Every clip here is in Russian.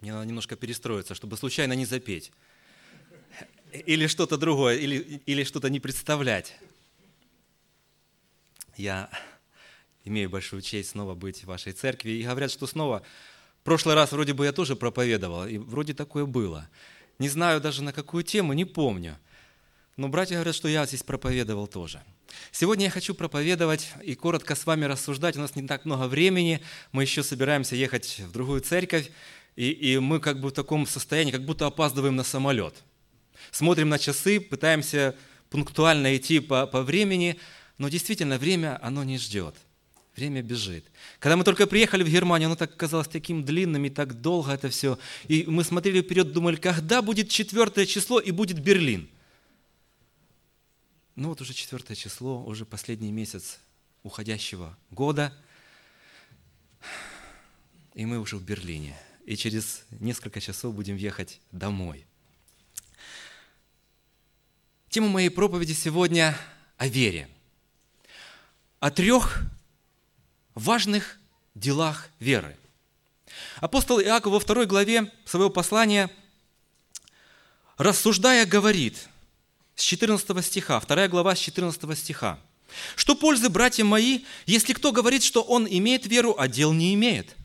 Мне надо немножко перестроиться, чтобы случайно не запеть. Или что-то другое, или, или что-то не представлять. Я имею большую честь снова быть в вашей церкви. И говорят, что снова, в прошлый раз вроде бы я тоже проповедовал, и вроде такое было. Не знаю даже на какую тему, не помню. Но братья говорят, что я здесь проповедовал тоже. Сегодня я хочу проповедовать и коротко с вами рассуждать. У нас не так много времени, мы еще собираемся ехать в другую церковь, и, и мы как бы в таком состоянии, как будто опаздываем на самолет. Смотрим на часы, пытаемся пунктуально идти по, по времени, но действительно время, оно не ждет. Время бежит. Когда мы только приехали в Германию, оно так казалось таким длинным и так долго это все. И мы смотрели вперед, думали, когда будет четвертое число и будет Берлин. Ну вот уже четвертое число, уже последний месяц уходящего года, и мы уже в Берлине – и через несколько часов будем ехать домой. Тема моей проповеди сегодня о вере. О трех важных делах веры. Апостол Иаков во второй главе своего послания, рассуждая, говорит с 14 стиха, вторая глава с 14 стиха, «Что пользы, братья мои, если кто говорит, что он имеет веру, а дел не имеет?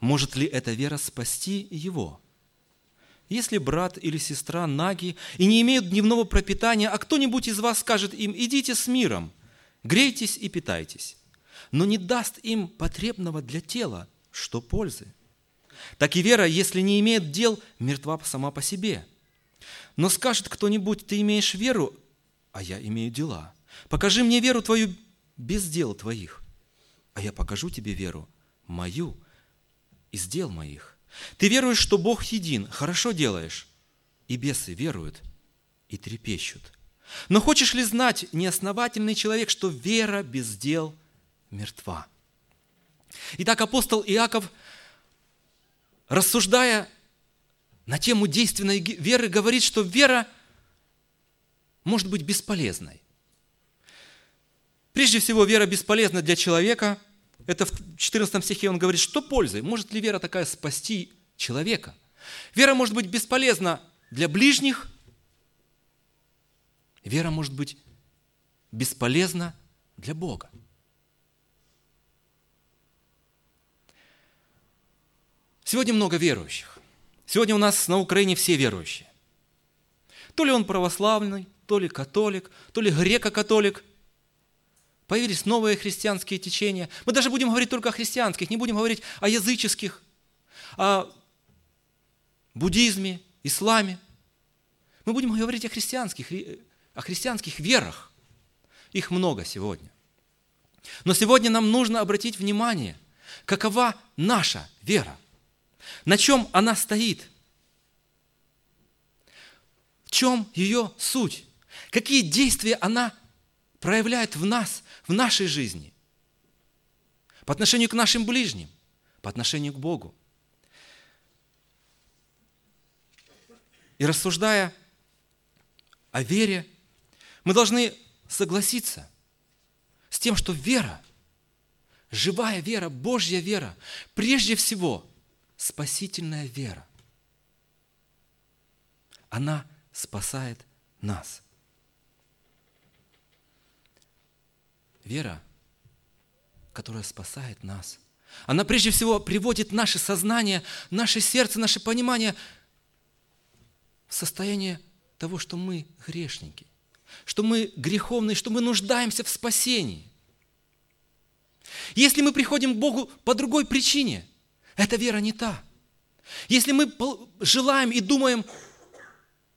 Может ли эта вера спасти его? Если брат или сестра наги и не имеют дневного пропитания, а кто-нибудь из вас скажет им, идите с миром, грейтесь и питайтесь, но не даст им потребного для тела, что пользы? Так и вера, если не имеет дел, мертва сама по себе. Но скажет кто-нибудь, ты имеешь веру, а я имею дела. Покажи мне веру твою без дел твоих, а я покажу тебе веру мою – из дел моих. Ты веруешь, что Бог един, хорошо делаешь. И бесы веруют и трепещут. Но хочешь ли знать, неосновательный человек, что вера без дел мертва? Итак, апостол Иаков, рассуждая на тему действенной веры, говорит, что вера может быть бесполезной. Прежде всего, вера бесполезна для человека, это в 14 стихе он говорит, что пользы? Может ли вера такая спасти человека? Вера может быть бесполезна для ближних. Вера может быть бесполезна для Бога. Сегодня много верующих. Сегодня у нас на Украине все верующие. То ли он православный, то ли католик, то ли греко-католик, Появились новые христианские течения. Мы даже будем говорить только о христианских, не будем говорить о языческих, о буддизме, исламе. Мы будем говорить о христианских, о христианских верах. Их много сегодня. Но сегодня нам нужно обратить внимание, какова наша вера, на чем она стоит, в чем ее суть, какие действия она проявляет в нас, в нашей жизни, по отношению к нашим ближним, по отношению к Богу. И рассуждая о вере, мы должны согласиться с тем, что вера, живая вера, Божья вера, прежде всего спасительная вера, она спасает нас – вера, которая спасает нас. Она прежде всего приводит наше сознание, наше сердце, наше понимание в состояние того, что мы грешники, что мы греховные, что мы нуждаемся в спасении. Если мы приходим к Богу по другой причине, эта вера не та. Если мы желаем и думаем,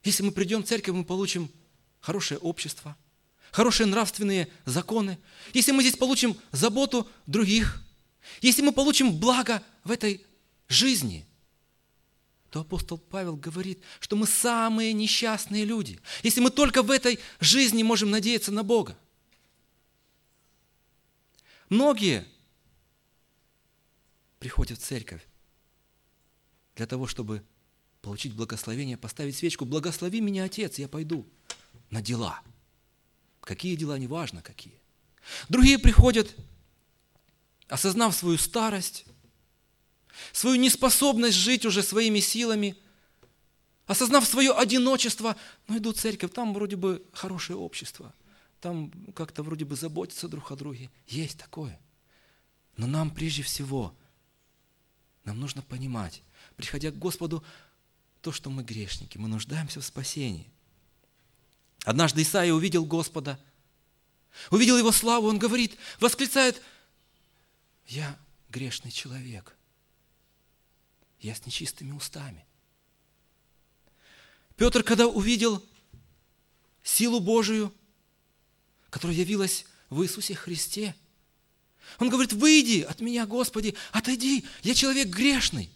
если мы придем в церковь, мы получим хорошее общество – хорошие нравственные законы, если мы здесь получим заботу других, если мы получим благо в этой жизни, то апостол Павел говорит, что мы самые несчастные люди, если мы только в этой жизни можем надеяться на Бога. Многие приходят в церковь для того, чтобы получить благословение, поставить свечку. Благослови меня, Отец, я пойду на дела – Какие дела, неважно какие. Другие приходят, осознав свою старость, свою неспособность жить уже своими силами, осознав свое одиночество, но иду в церковь, там вроде бы хорошее общество, там как-то вроде бы заботятся друг о друге. Есть такое. Но нам прежде всего, нам нужно понимать, приходя к Господу, то, что мы грешники, мы нуждаемся в спасении. Однажды Исаия увидел Господа, увидел Его славу, он говорит, восклицает, я грешный человек, я с нечистыми устами. Петр, когда увидел силу Божию, которая явилась в Иисусе Христе, он говорит, выйди от меня, Господи, отойди, я человек грешный.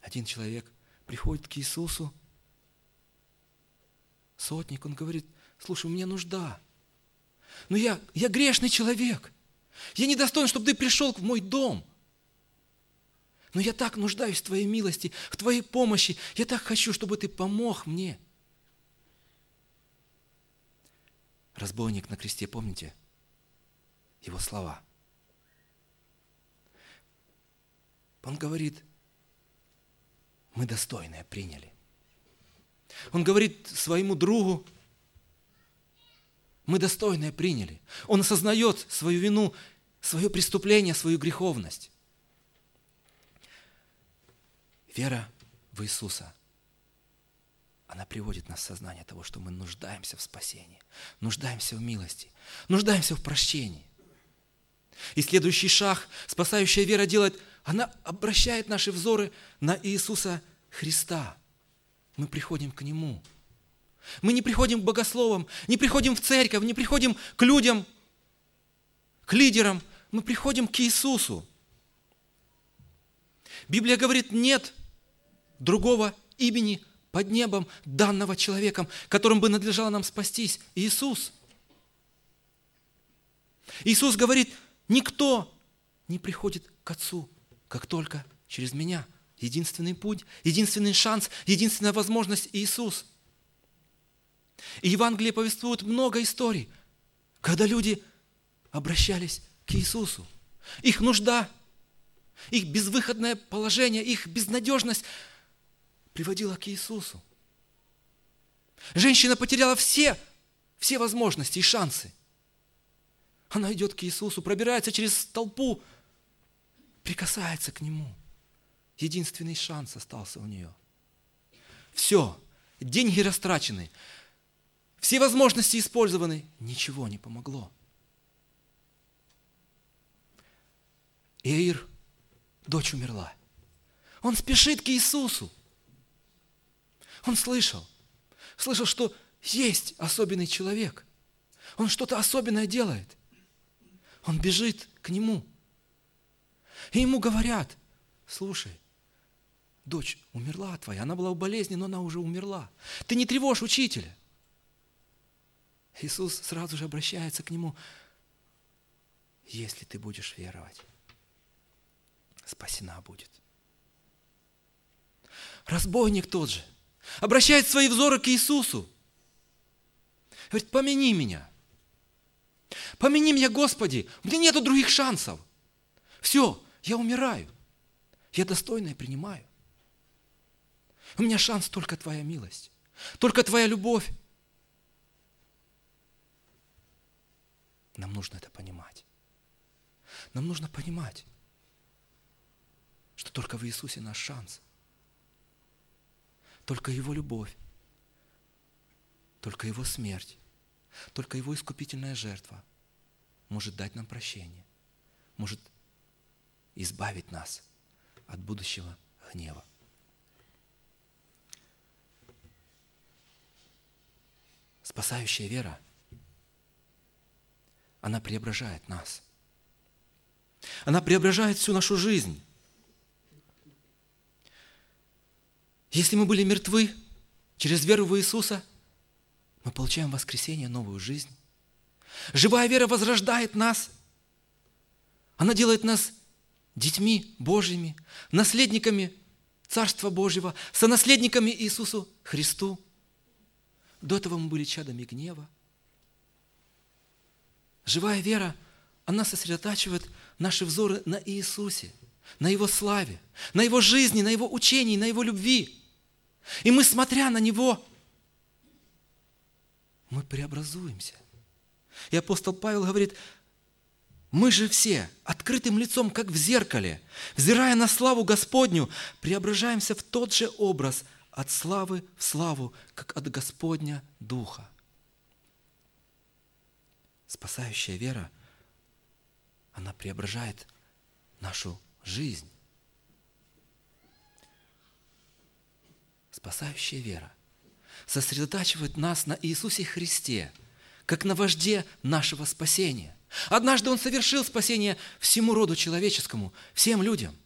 Один человек приходит к Иисусу, сотник, он говорит, слушай, у меня нужда. Но я, я грешный человек. Я недостоин, чтобы ты пришел в мой дом. Но я так нуждаюсь в Твоей милости, в Твоей помощи. Я так хочу, чтобы Ты помог мне. Разбойник на кресте, помните? Его слова. Он говорит, мы достойное приняли. Он говорит своему другу, мы достойное приняли. Он осознает свою вину, свое преступление, свою греховность. Вера в Иисуса, она приводит нас в сознание того, что мы нуждаемся в спасении, нуждаемся в милости, нуждаемся в прощении. И следующий шаг, спасающая вера делает – она обращает наши взоры на Иисуса Христа. Мы приходим к Нему. Мы не приходим к богословам, не приходим в церковь, не приходим к людям, к лидерам. Мы приходим к Иисусу. Библия говорит, нет другого имени под небом, данного человеком, которым бы надлежало нам спастись. Иисус. Иисус говорит, никто не приходит к Отцу, как только через меня. Единственный путь, единственный шанс, единственная возможность Иисус. И Евангелие повествует много историй, когда люди обращались к Иисусу. Их нужда, их безвыходное положение, их безнадежность приводила к Иисусу. Женщина потеряла все, все возможности и шансы. Она идет к Иисусу, пробирается через толпу, прикасается к Нему. Единственный шанс остался у нее. Все, деньги растрачены, все возможности использованы, ничего не помогло. Эир, дочь умерла. Он спешит к Иисусу. Он слышал, слышал, что есть особенный человек. Он что-то особенное делает. Он бежит к нему – и ему говорят, слушай, дочь умерла твоя, она была в болезни, но она уже умерла. Ты не тревожь учителя. Иисус сразу же обращается к нему, если ты будешь веровать, спасена будет. Разбойник тот же обращает свои взоры к Иисусу. Говорит, помяни меня. Помяни меня, Господи, у меня нету других шансов. Все, я умираю. Я достойное принимаю. У меня шанс только Твоя милость, только Твоя любовь. Нам нужно это понимать. Нам нужно понимать, что только в Иисусе наш шанс. Только Его любовь, только Его смерть, только Его искупительная жертва может дать нам прощение, может избавить нас от будущего гнева. Спасающая вера, она преображает нас. Она преображает всю нашу жизнь. Если мы были мертвы через веру в Иисуса, мы получаем воскресение, новую жизнь. Живая вера возрождает нас. Она делает нас детьми Божьими, наследниками Царства Божьего, сонаследниками Иисусу Христу. До этого мы были чадами гнева. Живая вера, она сосредотачивает наши взоры на Иисусе, на Его славе, на Его жизни, на Его учении, на Его любви. И мы, смотря на Него, мы преобразуемся. И апостол Павел говорит, мы же все открытым лицом, как в зеркале, взирая на славу Господню, преображаемся в тот же образ от славы в славу, как от Господня Духа. Спасающая вера, она преображает нашу жизнь. Спасающая вера сосредотачивает нас на Иисусе Христе, как на вожде нашего спасения. Однажды Он совершил спасение всему роду человеческому, всем людям.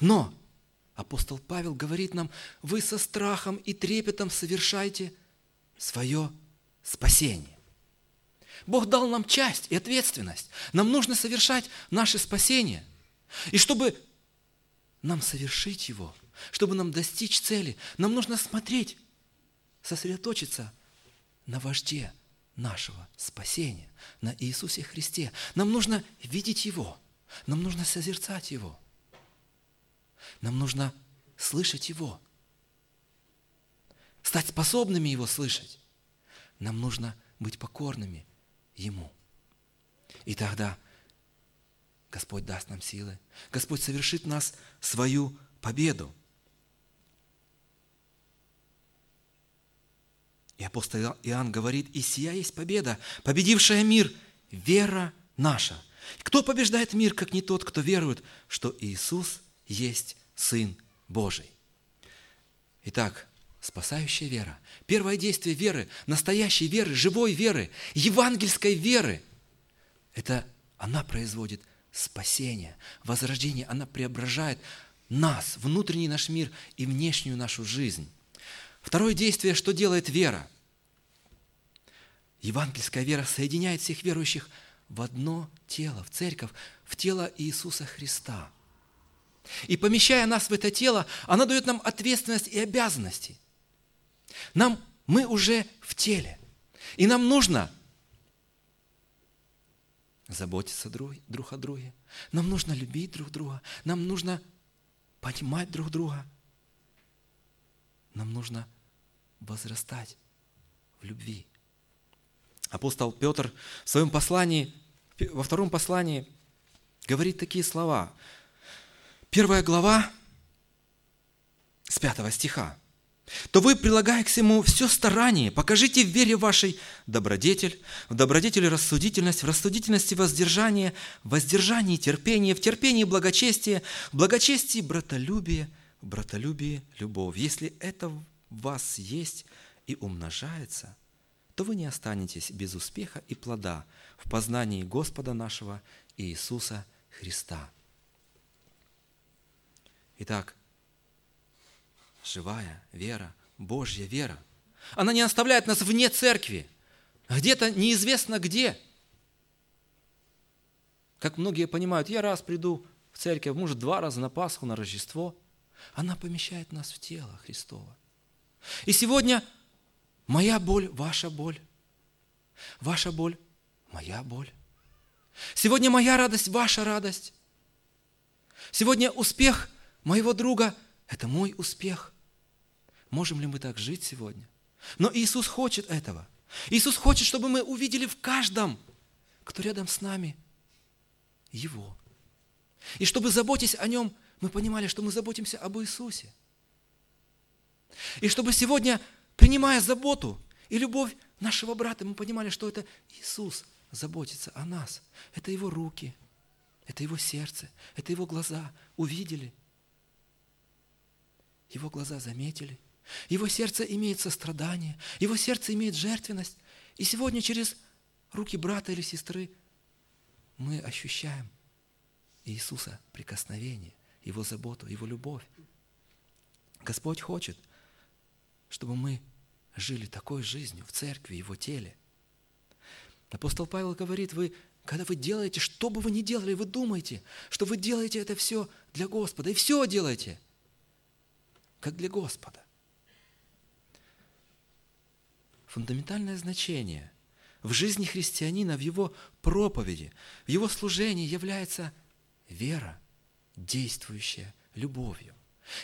Но апостол Павел говорит нам, вы со страхом и трепетом совершайте свое спасение. Бог дал нам часть и ответственность. Нам нужно совершать наше спасение. И чтобы нам совершить его, чтобы нам достичь цели, нам нужно смотреть, сосредоточиться на вожде нашего спасения, на Иисусе Христе. Нам нужно видеть Его, нам нужно созерцать Его, нам нужно слышать Его, стать способными Его слышать. Нам нужно быть покорными Ему. И тогда Господь даст нам силы. Господь совершит нас свою победу. И апостол Иоанн говорит, и сия есть победа, победившая мир, вера наша. Кто побеждает мир, как не тот, кто верует, что Иисус есть Сын Божий? Итак, спасающая вера. Первое действие веры, настоящей веры, живой веры, евангельской веры, это она производит спасение, возрождение, она преображает нас, внутренний наш мир и внешнюю нашу жизнь. Второе действие, что делает вера? Евангельская вера соединяет всех верующих в одно тело, в церковь, в тело Иисуса Христа. И помещая нас в это тело, она дает нам ответственность и обязанности – нам, мы уже в теле. И нам нужно заботиться друг, друг о друге. Нам нужно любить друг друга. Нам нужно понимать друг друга. Нам нужно возрастать в любви. Апостол Петр в своем послании, во втором послании говорит такие слова. Первая глава с пятого стиха то вы, прилагая к всему все старание, покажите в вере вашей добродетель, в добродетели рассудительность, в рассудительности воздержание, в воздержании терпение, в терпении благочестие, в благочестии братолюбие, в братолюбии любовь. Если это вас есть и умножается, то вы не останетесь без успеха и плода в познании Господа нашего Иисуса Христа. Итак, живая вера, Божья вера. Она не оставляет нас вне церкви, где-то неизвестно где. Как многие понимают, я раз приду в церковь, может, два раза на Пасху, на Рождество. Она помещает нас в тело Христова. И сегодня моя боль, ваша боль. Ваша боль, моя боль. Сегодня моя радость, ваша радость. Сегодня успех моего друга – это мой успех. Можем ли мы так жить сегодня? Но Иисус хочет этого. Иисус хочет, чтобы мы увидели в каждом, кто рядом с нами, Его. И чтобы, заботясь о Нем, мы понимали, что мы заботимся об Иисусе. И чтобы сегодня, принимая заботу и любовь нашего брата, мы понимали, что это Иисус заботится о нас. Это Его руки, это Его сердце, это Его глаза увидели. Его глаза заметили. Его сердце имеет сострадание, его сердце имеет жертвенность. И сегодня через руки брата или сестры мы ощущаем Иисуса прикосновение, Его заботу, Его любовь. Господь хочет, чтобы мы жили такой жизнью в церкви, Его теле. Апостол Павел говорит, вы, когда вы делаете, что бы вы ни делали, вы думаете, что вы делаете это все для Господа, и все делаете, как для Господа. фундаментальное значение в жизни христианина, в его проповеди, в его служении является вера, действующая любовью.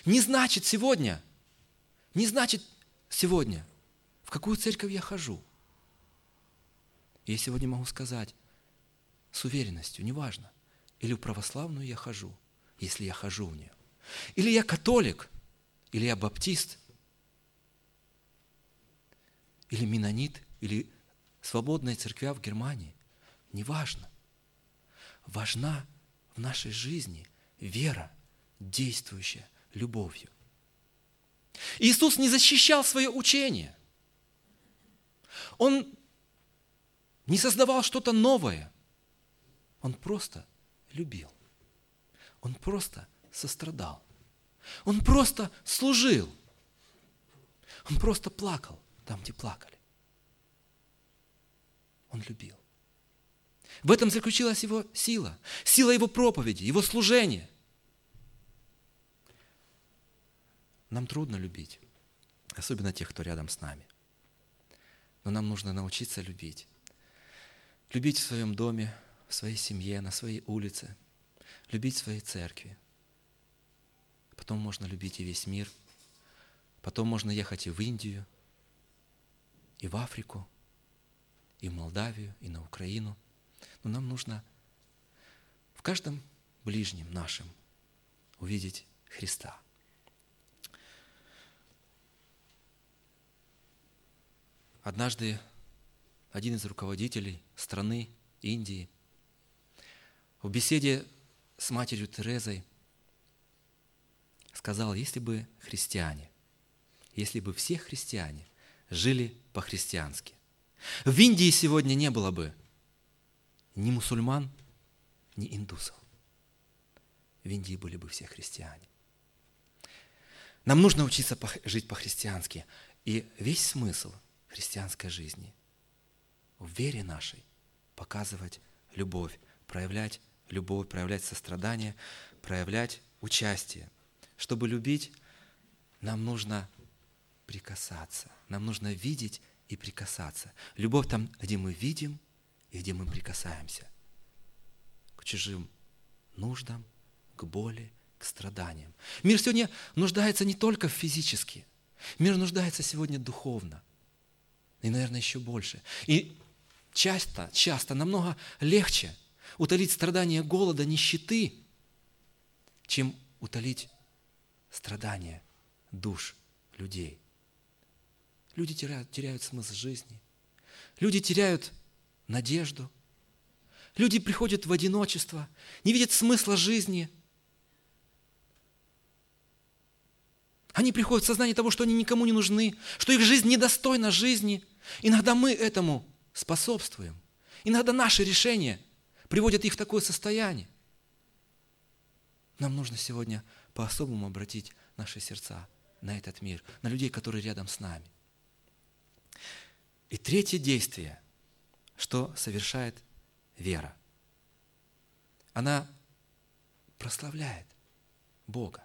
Не значит сегодня, не значит сегодня, в какую церковь я хожу. Я сегодня могу сказать с уверенностью, неважно, или в православную я хожу, если я хожу в нее. Или я католик, или я баптист, или менонит, или свободная церквя в Германии. Неважно. Важна в нашей жизни вера, действующая любовью. Иисус не защищал свое учение. Он не создавал что-то новое. Он просто любил. Он просто сострадал. Он просто служил. Он просто плакал там, где плакали. Он любил. В этом заключилась его сила, сила его проповеди, его служения. Нам трудно любить, особенно тех, кто рядом с нами. Но нам нужно научиться любить. Любить в своем доме, в своей семье, на своей улице, любить в своей церкви. Потом можно любить и весь мир. Потом можно ехать и в Индию, и в Африку, и в Молдавию, и на Украину. Но нам нужно в каждом ближнем нашем увидеть Христа. Однажды один из руководителей страны Индии в беседе с матерью Терезой сказал, если бы христиане, если бы все христиане жили по-христиански, в Индии сегодня не было бы ни мусульман, ни индусов. В Индии были бы все христиане. Нам нужно учиться жить по-христиански. И весь смысл христианской жизни в вере нашей показывать любовь, проявлять любовь, проявлять сострадание, проявлять участие. Чтобы любить, нам нужно прикасаться, нам нужно видеть и прикасаться. Любовь там, где мы видим и где мы прикасаемся. К чужим нуждам, к боли, к страданиям. Мир сегодня нуждается не только физически. Мир нуждается сегодня духовно. И, наверное, еще больше. И часто, часто намного легче утолить страдания голода, нищеты, чем утолить страдания душ людей. Люди теряют, теряют смысл жизни. Люди теряют надежду. Люди приходят в одиночество, не видят смысла жизни. Они приходят в сознание того, что они никому не нужны, что их жизнь недостойна жизни. Иногда мы этому способствуем. Иногда наши решения приводят их в такое состояние. Нам нужно сегодня по-особому обратить наши сердца на этот мир, на людей, которые рядом с нами. И третье действие, что совершает вера. Она прославляет Бога.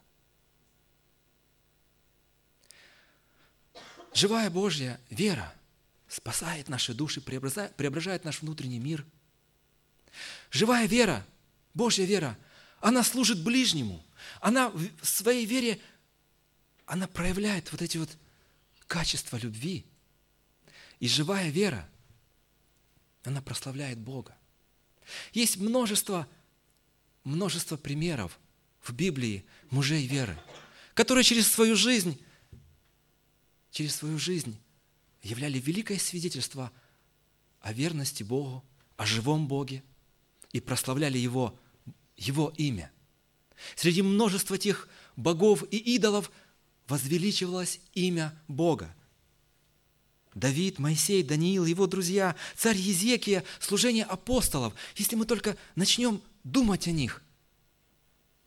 Живая Божья вера спасает наши души, преображает, наш внутренний мир. Живая вера, Божья вера, она служит ближнему. Она в своей вере, она проявляет вот эти вот качества любви – и живая вера, она прославляет Бога. Есть множество, множество примеров в Библии мужей веры, которые через свою жизнь, через свою жизнь являли великое свидетельство о верности Богу, о живом Боге и прославляли Его, Его имя. Среди множества тех богов и идолов возвеличивалось имя Бога. Давид, Моисей, Даниил, его друзья, царь Езекия, служение апостолов. Если мы только начнем думать о них,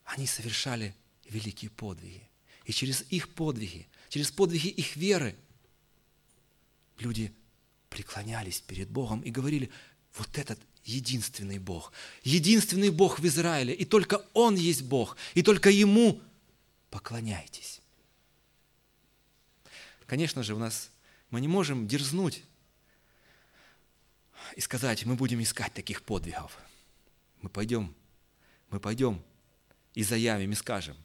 они совершали великие подвиги. И через их подвиги, через подвиги их веры, люди преклонялись перед Богом и говорили, вот этот единственный Бог, единственный Бог в Израиле, и только Он есть Бог, и только Ему поклоняйтесь. Конечно же, у нас мы не можем дерзнуть и сказать, мы будем искать таких подвигов. Мы пойдем, мы пойдем и заявим, и скажем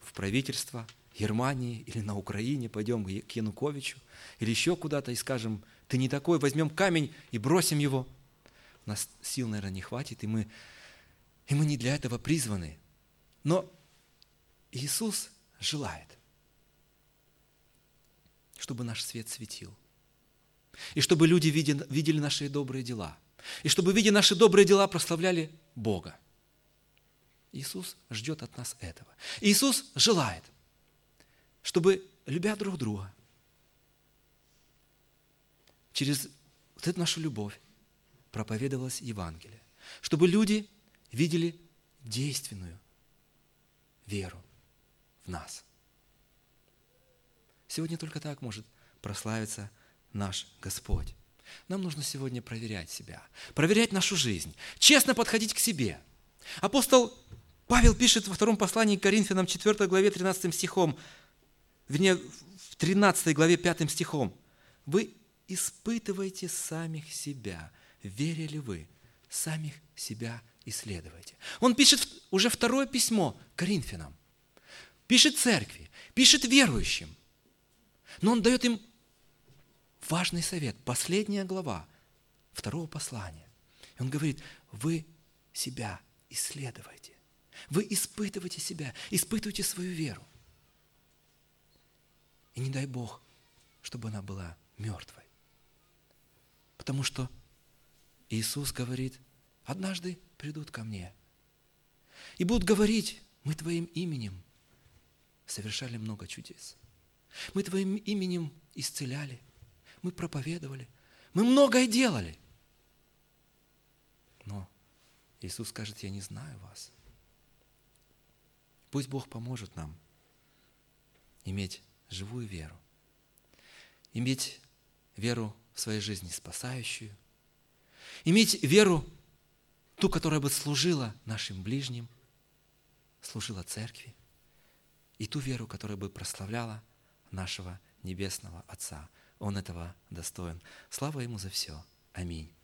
в правительство Германии или на Украине, пойдем к Януковичу или еще куда-то и скажем, ты не такой, возьмем камень и бросим его. У нас сил, наверное, не хватит, и мы, и мы не для этого призваны. Но Иисус желает, чтобы наш свет светил. И чтобы люди видели, видели наши добрые дела. И чтобы, видя наши добрые дела, прославляли Бога. Иисус ждет от нас этого. Иисус желает, чтобы, любя друг друга, через вот эту нашу любовь проповедовалось Евангелие. Чтобы люди видели действенную веру в нас. Сегодня только так может прославиться наш Господь. Нам нужно сегодня проверять себя, проверять нашу жизнь, честно подходить к себе. Апостол Павел пишет во втором послании к Коринфянам 4 главе 13 стихом, вернее, в 13 главе 5 стихом. Вы испытываете самих себя, верили ли вы, самих себя исследуйте. Он пишет уже второе письмо Коринфянам, пишет церкви, пишет верующим, но он дает им важный совет, последняя глава второго послания. И он говорит, вы себя исследуйте. Вы испытываете себя, испытывайте свою веру. И не дай Бог, чтобы она была мертвой. Потому что Иисус говорит, однажды придут ко мне и будут говорить, мы Твоим именем совершали много чудес. Мы Твоим именем исцеляли, мы проповедовали, мы многое делали. Но Иисус скажет, я не знаю вас. Пусть Бог поможет нам иметь живую веру, иметь веру в своей жизни спасающую, иметь веру, ту, которая бы служила нашим ближним, служила церкви, и ту веру, которая бы прославляла нашего Небесного Отца. Он этого достоин. Слава Ему за все. Аминь.